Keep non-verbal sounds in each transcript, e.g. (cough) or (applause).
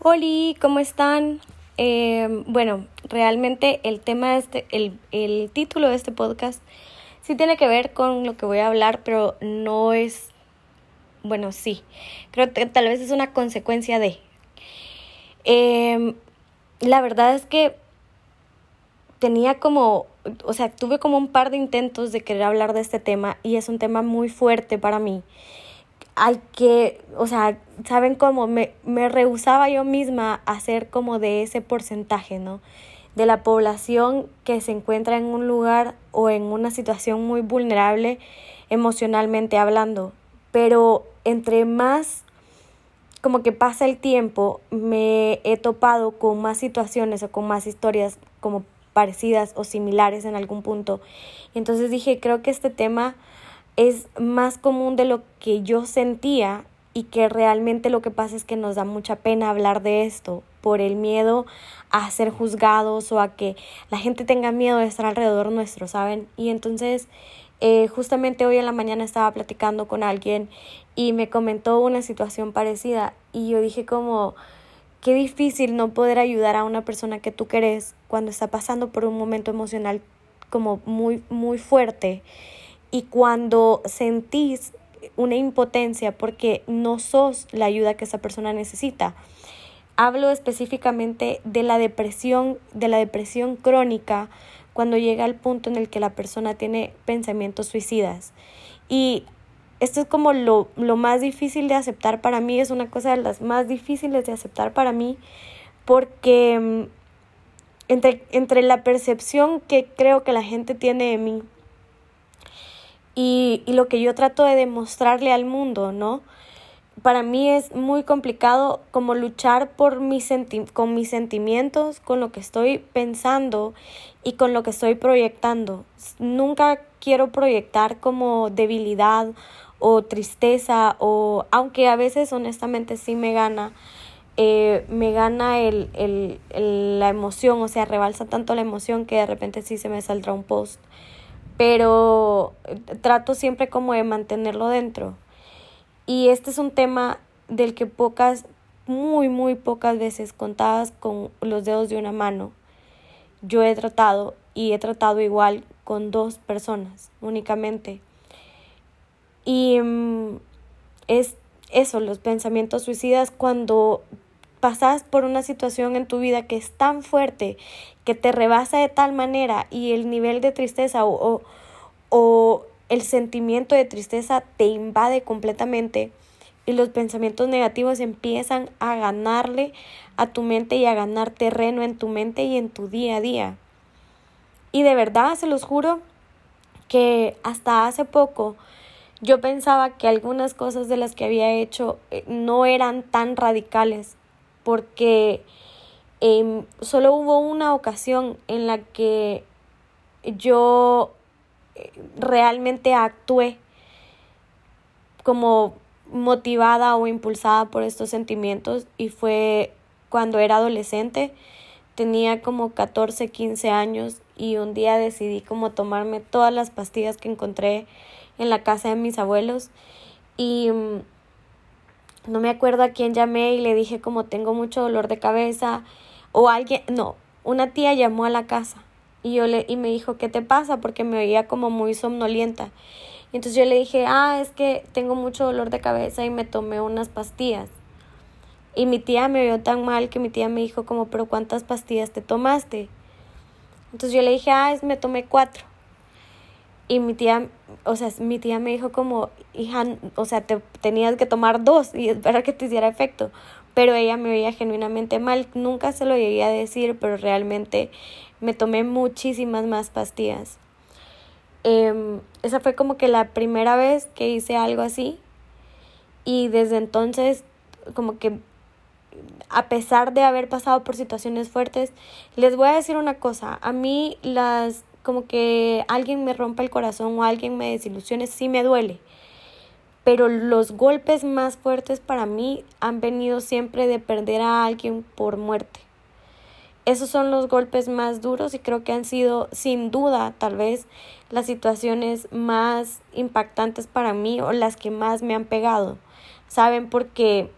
Hola, ¿cómo están? Eh, bueno, realmente el tema de este, el, el título de este podcast sí tiene que ver con lo que voy a hablar, pero no es, bueno, sí, creo que tal vez es una consecuencia de. Eh, la verdad es que tenía como, o sea, tuve como un par de intentos de querer hablar de este tema y es un tema muy fuerte para mí. Hay que, o sea, ¿saben cómo? Me, me rehusaba yo misma a ser como de ese porcentaje, ¿no? De la población que se encuentra en un lugar o en una situación muy vulnerable emocionalmente hablando. Pero entre más como que pasa el tiempo, me he topado con más situaciones o con más historias como parecidas o similares en algún punto. Y entonces dije, creo que este tema es más común de lo que yo sentía y que realmente lo que pasa es que nos da mucha pena hablar de esto por el miedo a ser juzgados o a que la gente tenga miedo de estar alrededor nuestro, ¿saben? Y entonces eh, justamente hoy en la mañana estaba platicando con alguien y me comentó una situación parecida y yo dije como qué difícil no poder ayudar a una persona que tú querés cuando está pasando por un momento emocional como muy, muy fuerte y cuando sentís una impotencia porque no sos la ayuda que esa persona necesita. Hablo específicamente de la depresión, de la depresión crónica cuando llega al punto en el que la persona tiene pensamientos suicidas. Y esto es como lo, lo más difícil de aceptar para mí, es una cosa de las más difíciles de aceptar para mí, porque mm, entre, entre la percepción que creo que la gente tiene de mí y, y lo que yo trato de demostrarle al mundo, ¿no? Para mí es muy complicado como luchar por mis con mis sentimientos, con lo que estoy pensando y con lo que estoy proyectando. Nunca quiero proyectar como debilidad o tristeza o aunque a veces honestamente sí me gana, eh, me gana el, el, el, la emoción, o sea, rebalsa tanto la emoción que de repente sí se me saldrá un post. Pero eh, trato siempre como de mantenerlo dentro. Y este es un tema del que pocas, muy, muy pocas veces contadas con los dedos de una mano, yo he tratado y he tratado igual con dos personas únicamente. Y mm, es eso, los pensamientos suicidas cuando pasas por una situación en tu vida que es tan fuerte, que te rebasa de tal manera y el nivel de tristeza o, o, o el sentimiento de tristeza te invade completamente y los pensamientos negativos empiezan a ganarle a tu mente y a ganar terreno en tu mente y en tu día a día. Y de verdad, se los juro, que hasta hace poco yo pensaba que algunas cosas de las que había hecho eh, no eran tan radicales, porque eh, solo hubo una ocasión en la que yo eh, realmente actué como motivada o impulsada por estos sentimientos y fue cuando era adolescente, tenía como 14, 15 años y un día decidí como tomarme todas las pastillas que encontré en la casa de mis abuelos y mm, no me acuerdo a quién llamé y le dije como tengo mucho dolor de cabeza o alguien, no, una tía llamó a la casa y yo le y me dijo, "¿Qué te pasa?" porque me oía como muy somnolienta. Y entonces yo le dije, "Ah, es que tengo mucho dolor de cabeza y me tomé unas pastillas." Y mi tía me vio tan mal que mi tía me dijo como, "¿Pero cuántas pastillas te tomaste?" Entonces yo le dije, "Ah, es, me tomé cuatro." Y mi tía, o sea, mi tía me dijo como, hija, o sea, te tenías que tomar dos y esperar que te hiciera efecto. Pero ella me veía genuinamente mal. Nunca se lo llegué a decir, pero realmente me tomé muchísimas más pastillas. Eh, esa fue como que la primera vez que hice algo así. Y desde entonces, como que a pesar de haber pasado por situaciones fuertes, les voy a decir una cosa, a mí las como que alguien me rompa el corazón o alguien me desilusione, sí me duele. Pero los golpes más fuertes para mí han venido siempre de perder a alguien por muerte. Esos son los golpes más duros y creo que han sido sin duda tal vez las situaciones más impactantes para mí o las que más me han pegado. ¿Saben? Porque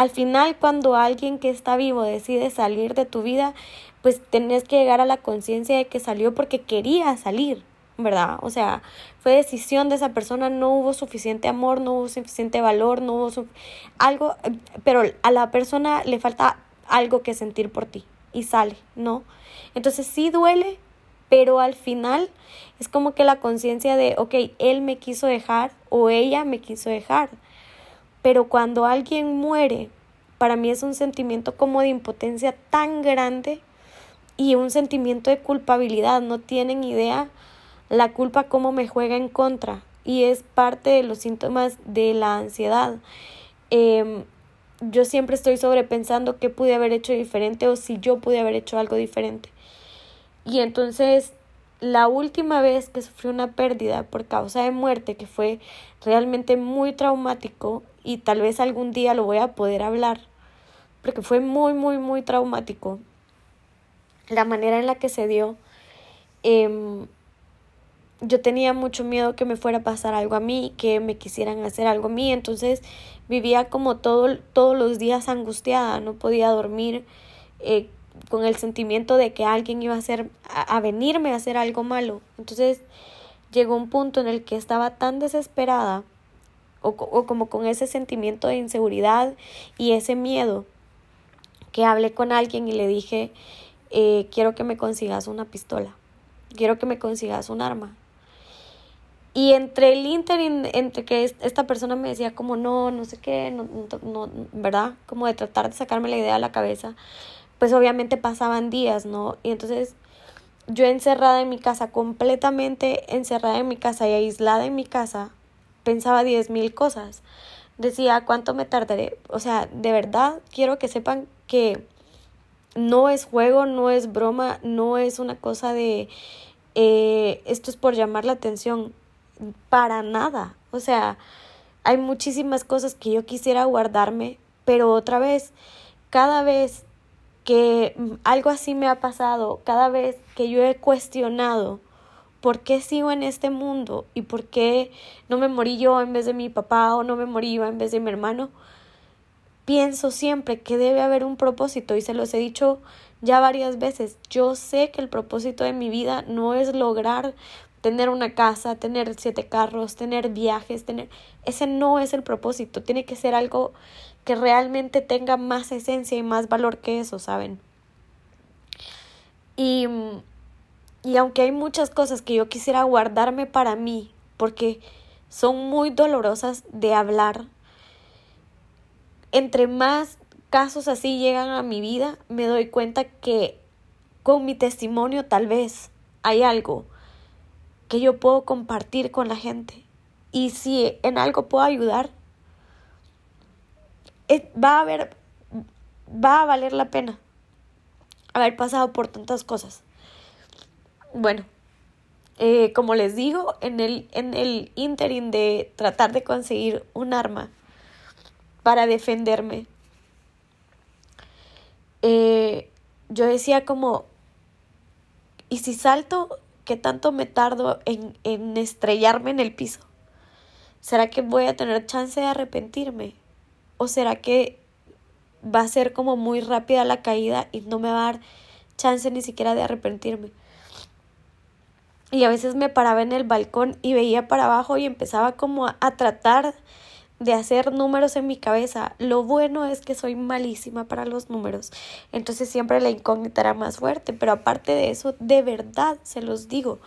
al final cuando alguien que está vivo decide salir de tu vida, pues tenés que llegar a la conciencia de que salió porque quería salir, ¿verdad? O sea, fue decisión de esa persona, no hubo suficiente amor, no hubo suficiente valor, no hubo algo, pero a la persona le falta algo que sentir por ti y sale, ¿no? Entonces sí duele, pero al final es como que la conciencia de, ok, él me quiso dejar o ella me quiso dejar. Pero cuando alguien muere, para mí es un sentimiento como de impotencia tan grande y un sentimiento de culpabilidad. No tienen idea la culpa cómo me juega en contra y es parte de los síntomas de la ansiedad. Em, yo siempre estoy sobrepensando qué pude haber hecho diferente o si yo pude haber hecho algo diferente. Y entonces la última vez que sufrí una pérdida por causa de muerte, que fue realmente muy traumático y tal vez algún día lo voy a poder hablar, porque fue muy, muy, muy traumático la manera en la que se dio, em, yo tenía mucho miedo que me fuera a pasar algo a mí, que me quisieran hacer algo a mí, entonces vivía como todo, todos los días angustiada, no podía dormir eh, con el sentimiento de que alguien iba a, hacer, a, venirme a hacer algo malo. Entonces llegó un punto en el que estaba tan desesperada o, o como con ese sentimiento de inseguridad y ese miedo que hablé con alguien y le dije, eh, quiero que me consigas una pistola, quiero que me consigas un arma. Y entre el interim, entre que esta persona me decía como no, no sé qué, no, no, ¿verdad? Como de tratar de sacarme la idea de la cabeza, pues obviamente pasaban días, ¿no? Y entonces yo encerrada en mi casa, completamente encerrada en mi casa y aislada en mi casa, pensaba diez mil cosas. Decía, ¿cuánto me tardaré? O sea, de verdad quiero que sepan que no es juego, no es broma, no es una cosa de eh, esto es por llamar la atención, para nada. O sea, hay muchísimas cosas que yo quisiera guardarme, pero otra vez, cada vez que algo así me ha pasado, cada vez que yo he cuestionado por qué sigo en este mundo y por qué no me morí yo en vez de mi papá o no me morí yo en vez de mi hermano, pienso siempre que debe haber un propósito y se los he dicho ya varias veces. Yo sé que el propósito de mi vida no es lograr tener una casa, tener siete carros, tener viajes, tener... Ese no es el propósito, tiene que ser algo que realmente tenga más esencia y más valor que eso, ¿saben? Y, y aunque hay muchas cosas que yo quisiera guardarme para mí, porque son muy dolorosas de hablar, entre más casos así llegan a mi vida, me doy cuenta que con mi testimonio tal vez hay algo que yo puedo compartir con la gente. Y si en algo puedo ayudar, va a haber, va a valer la pena haber pasado por tantas cosas. Bueno, eh, como les digo, en el, en el interim de tratar de conseguir un arma para defenderme. Eh, yo decía como, ¿y si salto, qué tanto me tardo en, en estrellarme en el piso? ¿Será que voy a tener chance de arrepentirme? ¿O será que va a ser como muy rápida la caída y no me va a dar chance ni siquiera de arrepentirme? Y a veces me paraba en el balcón y veía para abajo y empezaba como a, tratar de hacer números en mi cabeza. Lo bueno es que soy malísima para los números, entonces siempre la incógnita era más fuerte, pero aparte de eso, de verdad se los digo,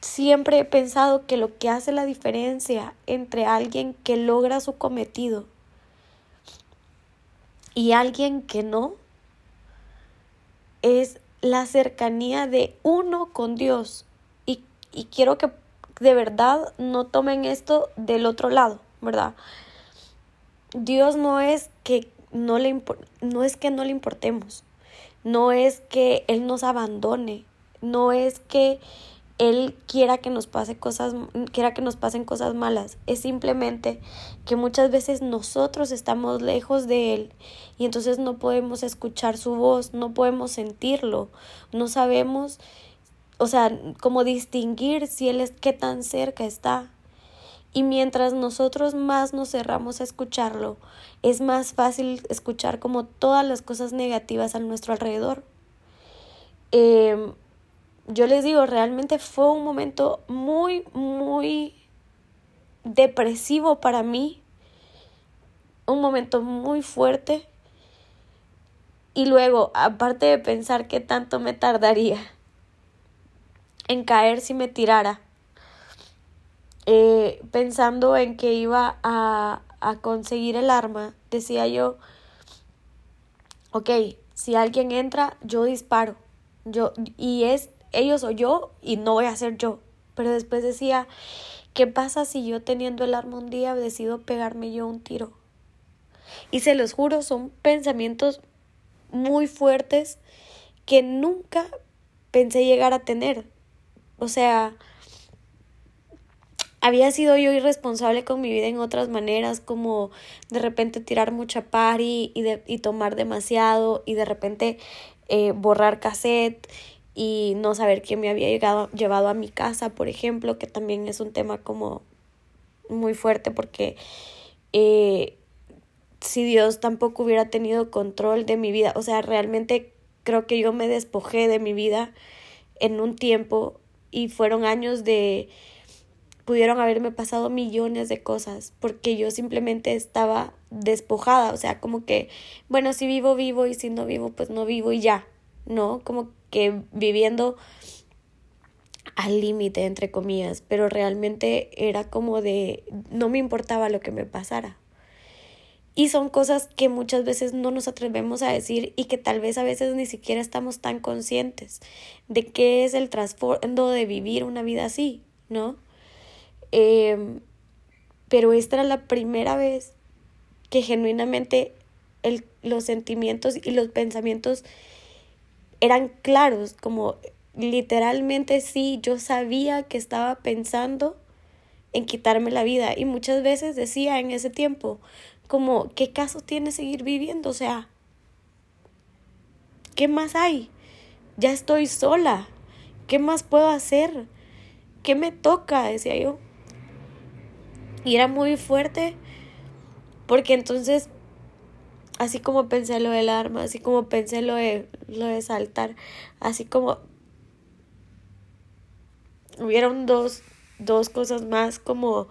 siempre he pensado que lo que hace la diferencia entre alguien que logra su cometido y alguien que no es la cercanía de uno con Dios. Y, y quiero que de verdad no tomen esto del otro lado. ¿verdad? Dios no es que no le no es que no le importemos. No es que él nos abandone, no es que él quiera que nos pase cosas quiera que nos pasen cosas malas, es simplemente que muchas veces nosotros estamos lejos de él y entonces no podemos escuchar su voz, no podemos sentirlo, no sabemos o sea, cómo distinguir si él es qué tan cerca está. Y mientras nosotros más nos cerramos a escucharlo, es más fácil escuchar como todas las cosas negativas a nuestro alrededor. Em, yo les digo, realmente fue un momento muy, muy depresivo para mí. Un momento muy fuerte. Y luego, aparte de pensar qué tanto me tardaría en caer si me tirara, eh, pensando en que iba a, a conseguir el arma, decía yo, ok, si alguien entra, yo disparo. Yo, y es ellos o yo, y no voy a ser yo. Pero después decía, ¿qué pasa si yo teniendo el arma un día decido pegarme yo un tiro? Y se los juro, son pensamientos muy fuertes que nunca pensé llegar a tener. O sea, había sido yo irresponsable con mi vida en otras maneras, como de repente tirar mucha party y, de, y tomar demasiado y de repente eh, borrar cassette y no saber quién me había llegado, llevado a mi casa, por ejemplo, que también es un tema como muy fuerte porque eh, si Dios tampoco hubiera tenido control de mi vida, o sea, realmente creo que yo me despojé de mi vida en un tiempo y fueron años de pudieron haberme pasado millones de cosas porque yo simplemente estaba despojada, o sea, como que, bueno, si vivo, vivo y si no vivo, pues no vivo y ya, ¿no? Como que viviendo al límite, entre comillas, pero realmente era como de, no me importaba lo que me pasara. Y son cosas que muchas veces no nos atrevemos a decir y que tal vez a veces ni siquiera estamos tan conscientes de qué es el trasfondo de vivir una vida así, ¿no? Em, pero esta era la primera vez que genuinamente el, los sentimientos y los pensamientos eran claros, como literalmente sí, yo sabía que estaba pensando en quitarme la vida y muchas veces decía en ese tiempo como, ¿qué caso tiene seguir viviendo? O sea, ¿qué más hay? Ya estoy sola, ¿qué más puedo hacer? ¿Qué me toca? decía yo. Y era muy fuerte porque entonces, así como pensé lo del arma, así como pensé lo de, lo de saltar, así como hubieron dos, dos cosas más como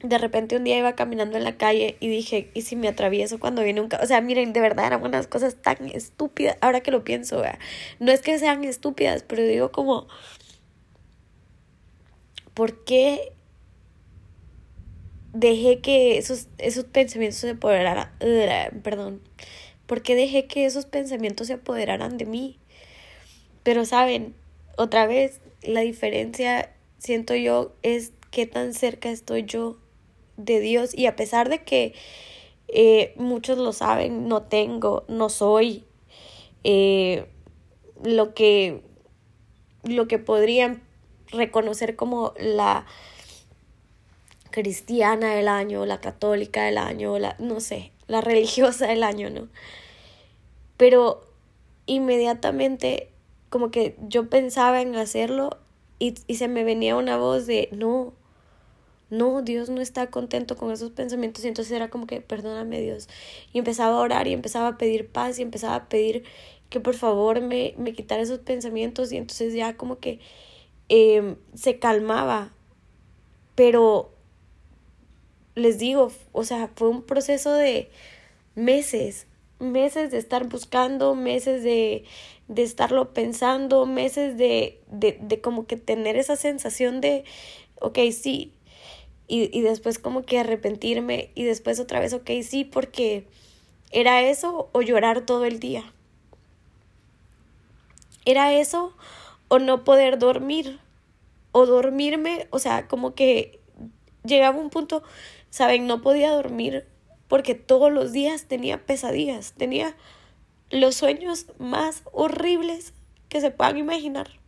de repente un día iba caminando en la calle y dije, ¿y si me atravieso cuando viene un O sea, miren, de verdad eran unas cosas tan estúpidas, ahora que lo pienso, ¿vea? no es que sean estúpidas, pero digo como, ¿por qué dejé que esos, esos pensamientos se apoderaran, perdón, porque dejé que esos pensamientos se apoderaran de mí. Pero saben, otra vez, la diferencia, siento yo, es qué tan cerca estoy yo de Dios. Y a pesar de que eh, muchos lo saben, no tengo, no soy eh, lo que lo que podrían reconocer como la cristiana del año, la católica del año, la, no sé, la (laughs) religiosa del año, ¿no? Pero inmediatamente como que yo pensaba en hacerlo y, y se me venía una voz de, no, no, Dios no está contento con esos pensamientos y entonces era como que, perdóname Dios. Y empezaba a orar y empezaba a pedir paz y empezaba a pedir que por favor me, me quitara esos pensamientos y entonces ya como que eh, se calmaba. Pero les digo, o sea, fue un proceso de meses, meses de estar buscando, meses de, de estarlo pensando, meses de, de, de como que tener esa sensación de, ok, sí, y, y después como que arrepentirme y después otra vez, ok, sí, porque era eso o llorar todo el día. Era eso o no poder dormir o dormirme, o sea, como que llegaba un punto Saben, no podía dormir porque todos los días tenía pesadillas, tenía los sueños más horribles que se puedan imaginar.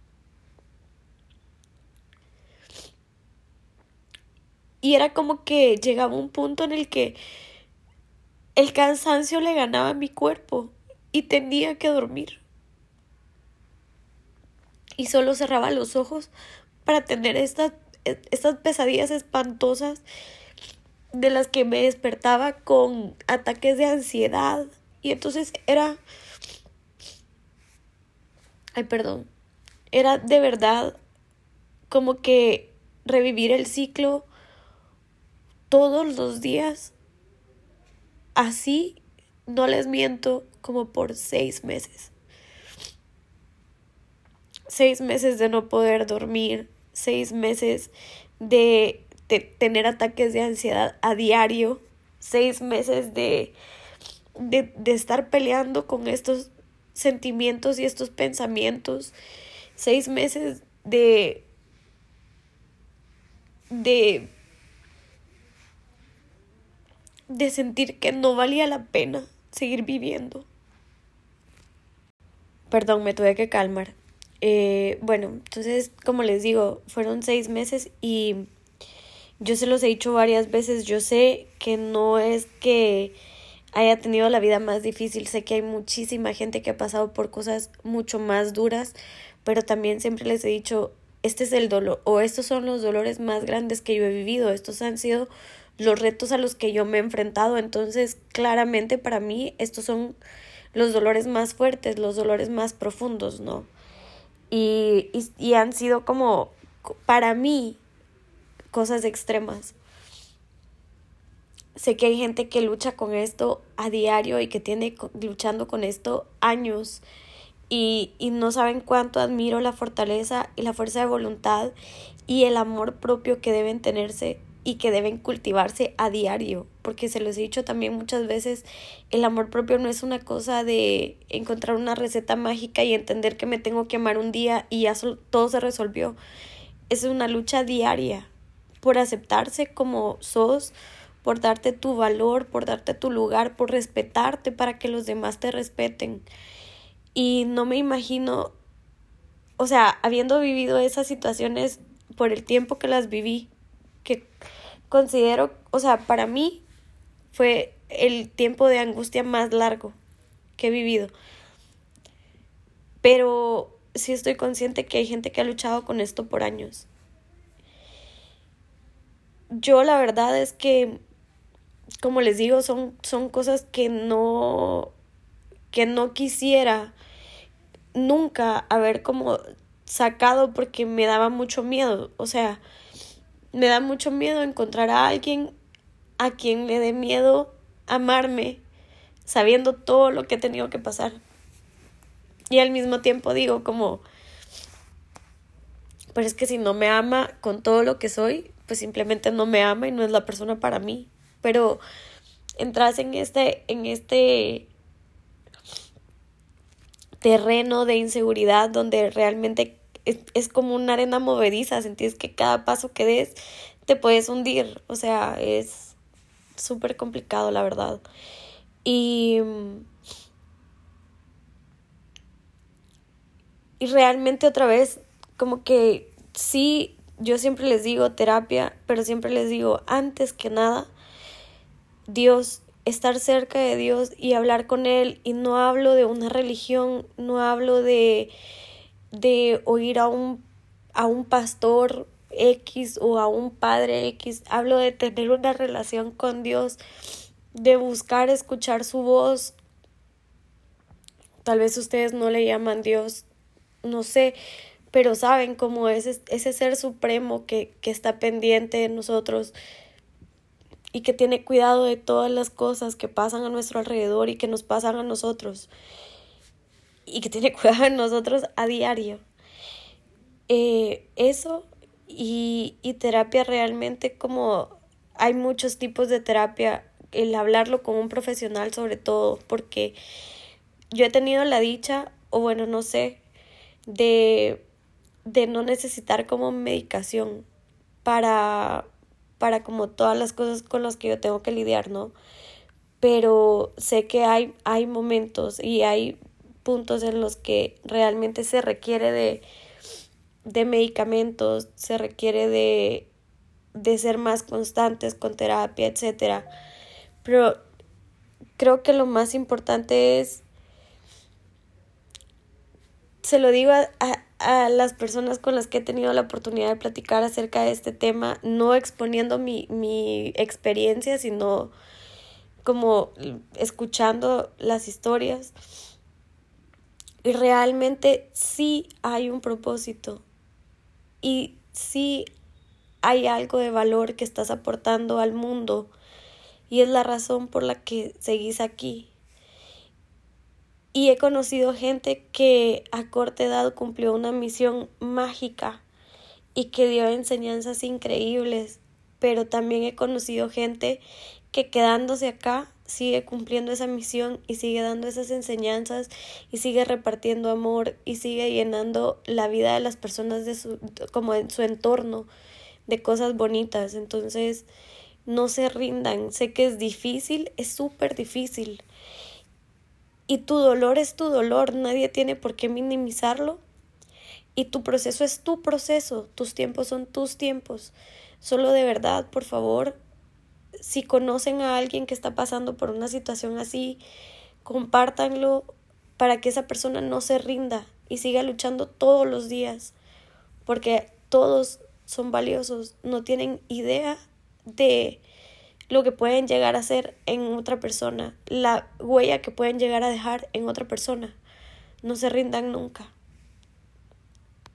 Y era como que llegaba un punto en el que el cansancio le ganaba a mi cuerpo y tenía que dormir. Y solo cerraba los ojos para tener esta, e, estas pesadillas espantosas de las que me despertaba con ataques de ansiedad. Y entonces era... Ay, perdón. Era de verdad como que revivir el ciclo todos los días. Así, no les miento, como por seis meses. Seis meses de no poder dormir, seis meses de, tener ataques de ansiedad a diario, seis meses de, de, de estar peleando con estos sentimientos y estos pensamientos, seis meses de de de sentir que no valía la pena seguir viviendo. Perdón, me tuve que calmar. Eh, bueno, entonces, como les digo, fueron seis meses y yo se los he dicho varias veces, yo sé que no es que haya tenido la vida más difícil, sé que hay muchísima gente que ha pasado por cosas mucho más duras, pero también siempre les he dicho, este es el dolor o estos son los dolores más grandes que yo he vivido, estos han sido los retos a los que yo me he enfrentado, entonces claramente para mí estos son los dolores más fuertes, los dolores más profundos, ¿no? Y, y, y han sido como, para mí, cosas extremas. Sé que hay gente que lucha con esto a diario y que tiene luchando con esto años y, y no saben cuánto admiro la fortaleza y la fuerza de voluntad y el amor propio que deben tenerse y que deben cultivarse a diario, porque se los he dicho también muchas veces, el amor propio no es una cosa de encontrar una receta mágica y entender que me tengo que amar un día y ya todo se resolvió. Es una lucha diaria por aceptarse como sos, por darte tu valor, por darte tu lugar, por respetarte para que los demás te respeten. Y no me imagino, o sea, habiendo vivido esas situaciones por el tiempo que las viví, que considero, o sea, para mí fue el tiempo de angustia más largo que he vivido. Pero sí estoy consciente que hay gente que ha luchado con esto por años. Yo la verdad es que, como les digo, son, son cosas que no, que no quisiera nunca haber como sacado porque me daba mucho miedo. O sea, me da mucho miedo encontrar a alguien a quien le dé miedo amarme, sabiendo todo lo que he tenido que pasar. Y al mismo tiempo digo como, pero es que si no me ama con todo lo que soy, pues simplemente no me ama y no es la persona para mí. Pero entras en este, en este terreno de inseguridad donde realmente es, como una arena movediza, sentís que cada paso que des te puedes hundir, o sea, es súper complicado, la verdad. Y, y realmente otra vez, como que sí, yo siempre les digo terapia, pero siempre les digo, antes que nada, Dios, estar cerca de Dios y hablar con Él, y no hablo de una religión, no hablo de de oír a un, a un pastor X o a un padre X, hablo de tener una relación con Dios, de buscar escuchar su voz. Tal vez ustedes no le llaman Dios, no sé, pero saben cómo es ese ser supremo que, que está pendiente de nosotros y que tiene cuidado de todas las cosas que pasan a nuestro alrededor y que nos pasan a nosotros y que tiene (laughs) cuidado de nosotros a diario. Eh, eso y, y terapia realmente como hay muchos tipos de terapia, el hablarlo con un profesional sobre todo, porque yo he tenido la dicha, o bueno, no sé, de, de no necesitar como medicación para, para como todas las cosas con las que yo tengo que lidiar, ¿no? Pero sé que hay, hay momentos y hay puntos en los que realmente se requiere de, de medicamentos, se requiere de, de ser más constantes con terapia, etc. Pero creo que lo más importante es se lo digo a, a, las personas con las que he tenido la oportunidad de platicar acerca de este tema, no exponiendo mi, mi experiencia, sino como escuchando las historias. Y realmente sí hay un propósito y sí hay algo de valor que estás aportando al mundo y es la razón por la que seguís aquí. Y he conocido gente que a corta edad cumplió una misión mágica y que dio enseñanzas increíbles, pero también he conocido gente que quedándose acá sigue cumpliendo esa misión y sigue dando esas enseñanzas y sigue repartiendo amor y sigue llenando la vida de las personas de su como en su entorno de cosas bonitas. Entonces, no se rindan. Sé que es difícil, es súper difícil. Y tu dolor es tu dolor, nadie tiene por qué minimizarlo. Y tu proceso es tu proceso, tus tiempos son tus tiempos. Solo de verdad, por favor, si conocen a alguien que está pasando por una situación así, compártanlo para que esa persona no se rinda y siga luchando todos los días, porque todos son valiosos, no tienen idea de lo que pueden llegar a hacer en otra persona, la huella que pueden llegar a dejar en otra persona. No se rindan nunca.